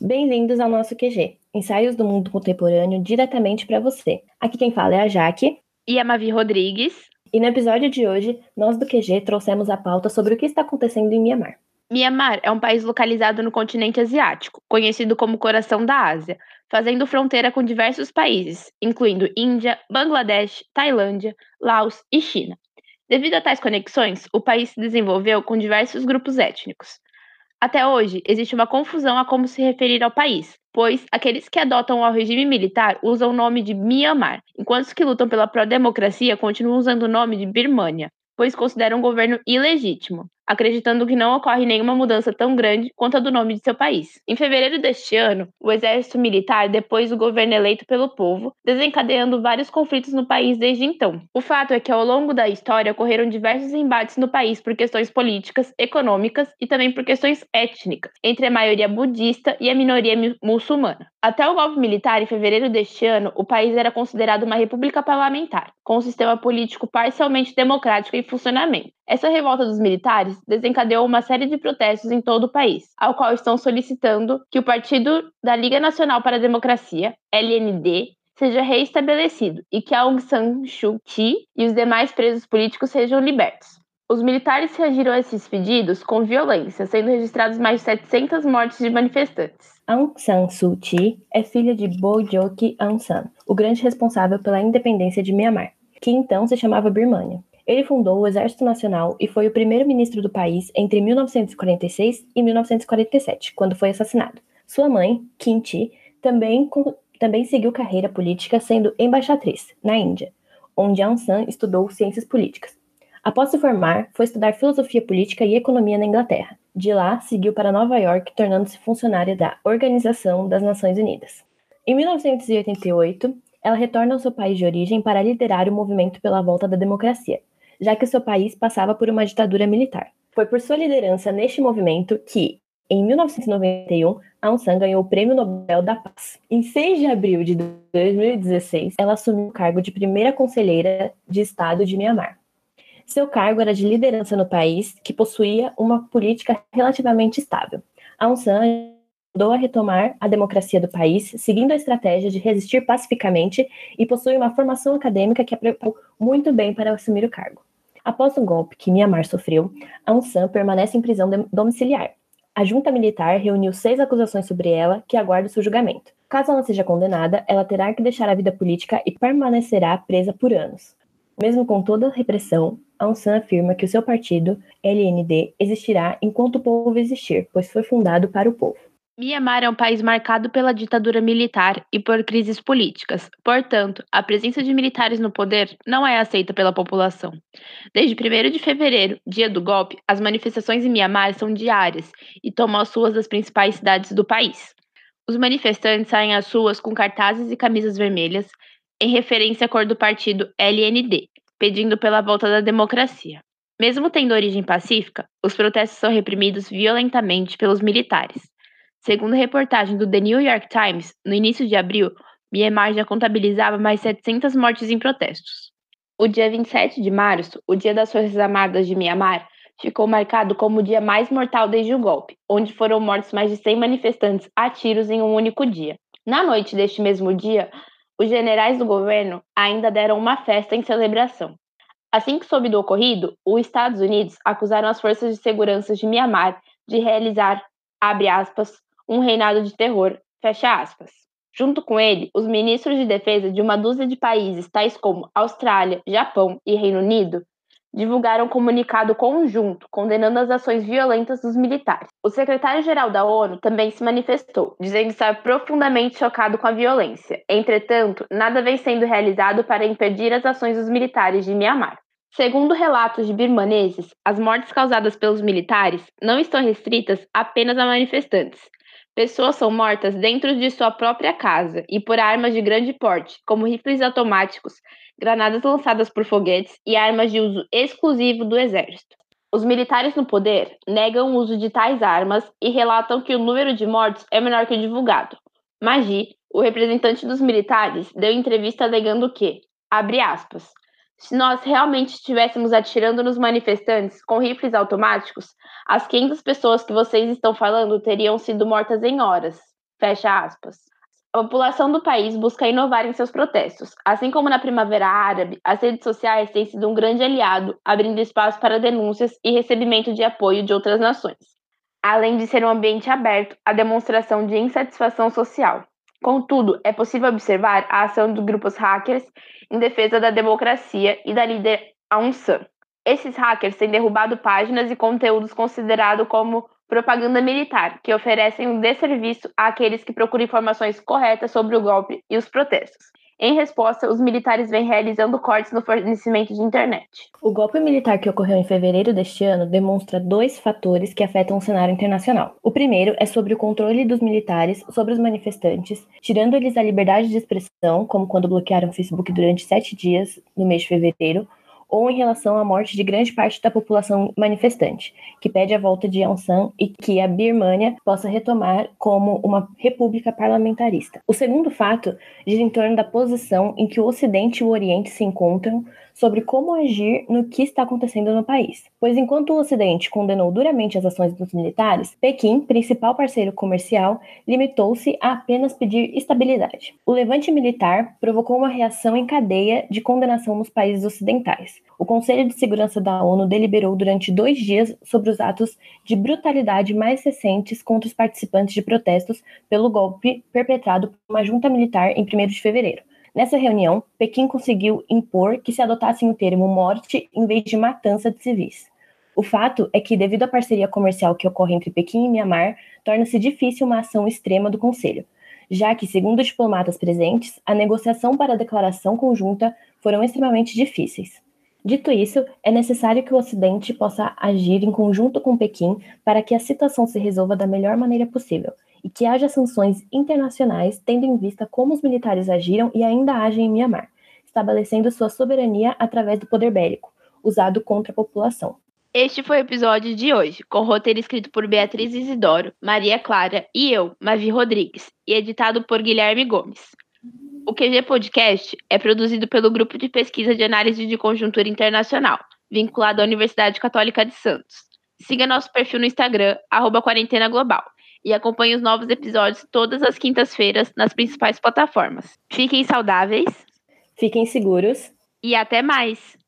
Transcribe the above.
Bem-vindos ao nosso QG, ensaios do mundo contemporâneo diretamente para você. Aqui quem fala é a Jaque e a Mavi Rodrigues. E no episódio de hoje, nós do QG trouxemos a pauta sobre o que está acontecendo em Mianmar. Mianmar é um país localizado no continente asiático, conhecido como Coração da Ásia, fazendo fronteira com diversos países, incluindo Índia, Bangladesh, Tailândia, Laos e China. Devido a tais conexões, o país se desenvolveu com diversos grupos étnicos. Até hoje, existe uma confusão a como se referir ao país, pois aqueles que adotam o regime militar usam o nome de Myanmar, enquanto os que lutam pela pró-democracia continuam usando o nome de Birmânia, pois consideram o governo ilegítimo acreditando que não ocorre nenhuma mudança tão grande quanto a do nome de seu país. Em fevereiro deste ano, o exército militar depôs o governo eleito pelo povo, desencadeando vários conflitos no país desde então. O fato é que ao longo da história ocorreram diversos embates no país por questões políticas, econômicas e também por questões étnicas, entre a maioria budista e a minoria muçulmana. Até o golpe militar, em fevereiro deste ano, o país era considerado uma república parlamentar, com um sistema político parcialmente democrático em funcionamento. Essa revolta dos militares desencadeou uma série de protestos em todo o país, ao qual estão solicitando que o Partido da Liga Nacional para a Democracia, LND, seja reestabelecido e que Aung San Suu Kyi e os demais presos políticos sejam libertos. Os militares reagiram a esses pedidos com violência, sendo registrados mais de 700 mortes de manifestantes. Aung San Suu Kyi é filha de Bojoki Aung San, o grande responsável pela independência de Myanmar, que então se chamava Birmânia. Ele fundou o Exército Nacional e foi o primeiro-ministro do país entre 1946 e 1947, quando foi assassinado. Sua mãe, Kim Chi, também, também seguiu carreira política sendo embaixatriz na Índia, onde Aung San estudou ciências políticas. Após se formar, foi estudar filosofia política e economia na Inglaterra. De lá, seguiu para Nova York, tornando-se funcionária da Organização das Nações Unidas. Em 1988, ela retorna ao seu país de origem para liderar o movimento pela volta da democracia, já que o seu país passava por uma ditadura militar. Foi por sua liderança neste movimento que, em 1991, Aung San ganhou o Prêmio Nobel da Paz. Em 6 de abril de 2016, ela assumiu o cargo de primeira conselheira de Estado de Myanmar. Seu cargo era de liderança no país, que possuía uma política relativamente estável. Aung San ajudou a retomar a democracia do país, seguindo a estratégia de resistir pacificamente e possui uma formação acadêmica que a preparou muito bem para assumir o cargo. Após o golpe que Myanmar sofreu, Aung San permanece em prisão domiciliar. A junta militar reuniu seis acusações sobre ela que aguardam seu julgamento. Caso ela seja condenada, ela terá que deixar a vida política e permanecerá presa por anos. Mesmo com toda a repressão, Aung San afirma que o seu partido, LND, existirá enquanto o povo existir, pois foi fundado para o povo. Mianmar é um país marcado pela ditadura militar e por crises políticas. Portanto, a presença de militares no poder não é aceita pela população. Desde 1 de fevereiro, dia do golpe, as manifestações em Mianmar são diárias e tomam as ruas das principais cidades do país. Os manifestantes saem às ruas com cartazes e camisas vermelhas, em referência à cor do partido LND, pedindo pela volta da democracia. Mesmo tendo origem pacífica, os protestos são reprimidos violentamente pelos militares. Segundo reportagem do The New York Times, no início de abril, Myanmar já contabilizava mais 700 mortes em protestos. O dia 27 de março, o Dia das Forças Armadas de Myanmar, ficou marcado como o dia mais mortal desde o golpe, onde foram mortos mais de 100 manifestantes a tiros em um único dia. Na noite deste mesmo dia, os generais do governo ainda deram uma festa em celebração. Assim que soube do ocorrido, os Estados Unidos acusaram as forças de segurança de Myanmar de realizar, abre aspas, um reinado de terror, fecha aspas. Junto com ele, os ministros de defesa de uma dúzia de países, tais como Austrália, Japão e Reino Unido, divulgaram um comunicado conjunto condenando as ações violentas dos militares. O secretário-geral da ONU também se manifestou, dizendo estar profundamente chocado com a violência. Entretanto, nada vem sendo realizado para impedir as ações dos militares de Myanmar. Segundo relatos de birmaneses, as mortes causadas pelos militares não estão restritas apenas a manifestantes, Pessoas são mortas dentro de sua própria casa e por armas de grande porte, como rifles automáticos, granadas lançadas por foguetes e armas de uso exclusivo do exército. Os militares no poder negam o uso de tais armas e relatam que o número de mortos é menor que o divulgado. Magi, o representante dos militares, deu entrevista alegando que, abre aspas, se nós realmente estivéssemos atirando nos manifestantes com rifles automáticos, as 500 pessoas que vocês estão falando teriam sido mortas em horas. Fecha aspas. A população do país busca inovar em seus protestos. Assim como na Primavera Árabe, as redes sociais têm sido um grande aliado, abrindo espaço para denúncias e recebimento de apoio de outras nações. Além de ser um ambiente aberto à demonstração de insatisfação social. Contudo, é possível observar a ação de grupos hackers em defesa da democracia e da líder Aung San. Esses hackers têm derrubado páginas e conteúdos considerados como propaganda militar, que oferecem um desserviço àqueles que procuram informações corretas sobre o golpe e os protestos. Em resposta, os militares vêm realizando cortes no fornecimento de internet. O golpe militar que ocorreu em fevereiro deste ano demonstra dois fatores que afetam o cenário internacional. O primeiro é sobre o controle dos militares sobre os manifestantes, tirando-lhes a liberdade de expressão, como quando bloquearam o Facebook durante sete dias no mês de fevereiro, ou em relação à morte de grande parte da população manifestante, que pede a volta de Aung San e que a Birmânia possa retomar como uma república parlamentarista. O segundo fato gira em torno da posição em que o Ocidente e o Oriente se encontram sobre como agir no que está acontecendo no país. Pois enquanto o Ocidente condenou duramente as ações dos militares, Pequim, principal parceiro comercial, limitou-se a apenas pedir estabilidade. O levante militar provocou uma reação em cadeia de condenação nos países ocidentais. O Conselho de Segurança da ONU deliberou durante dois dias sobre os atos de brutalidade mais recentes contra os participantes de protestos pelo golpe perpetrado por uma junta militar em 1 de fevereiro. Nessa reunião, Pequim conseguiu impor que se adotassem o termo morte em vez de matança de civis. O fato é que, devido à parceria comercial que ocorre entre Pequim e Mianmar, torna-se difícil uma ação extrema do Conselho, já que, segundo diplomatas presentes, a negociação para a declaração conjunta foram extremamente difíceis. Dito isso, é necessário que o Ocidente possa agir em conjunto com Pequim para que a situação se resolva da melhor maneira possível e que haja sanções internacionais tendo em vista como os militares agiram e ainda agem em Mianmar, estabelecendo sua soberania através do poder bélico, usado contra a população. Este foi o episódio de hoje, com roteiro escrito por Beatriz Isidoro, Maria Clara e eu, Mavi Rodrigues, e editado por Guilherme Gomes. O QG Podcast é produzido pelo Grupo de Pesquisa de Análise de Conjuntura Internacional, vinculado à Universidade Católica de Santos. Siga nosso perfil no Instagram, arroba Quarentena Global e acompanhe os novos episódios todas as quintas-feiras nas principais plataformas. Fiquem saudáveis. Fiquem seguros. E até mais!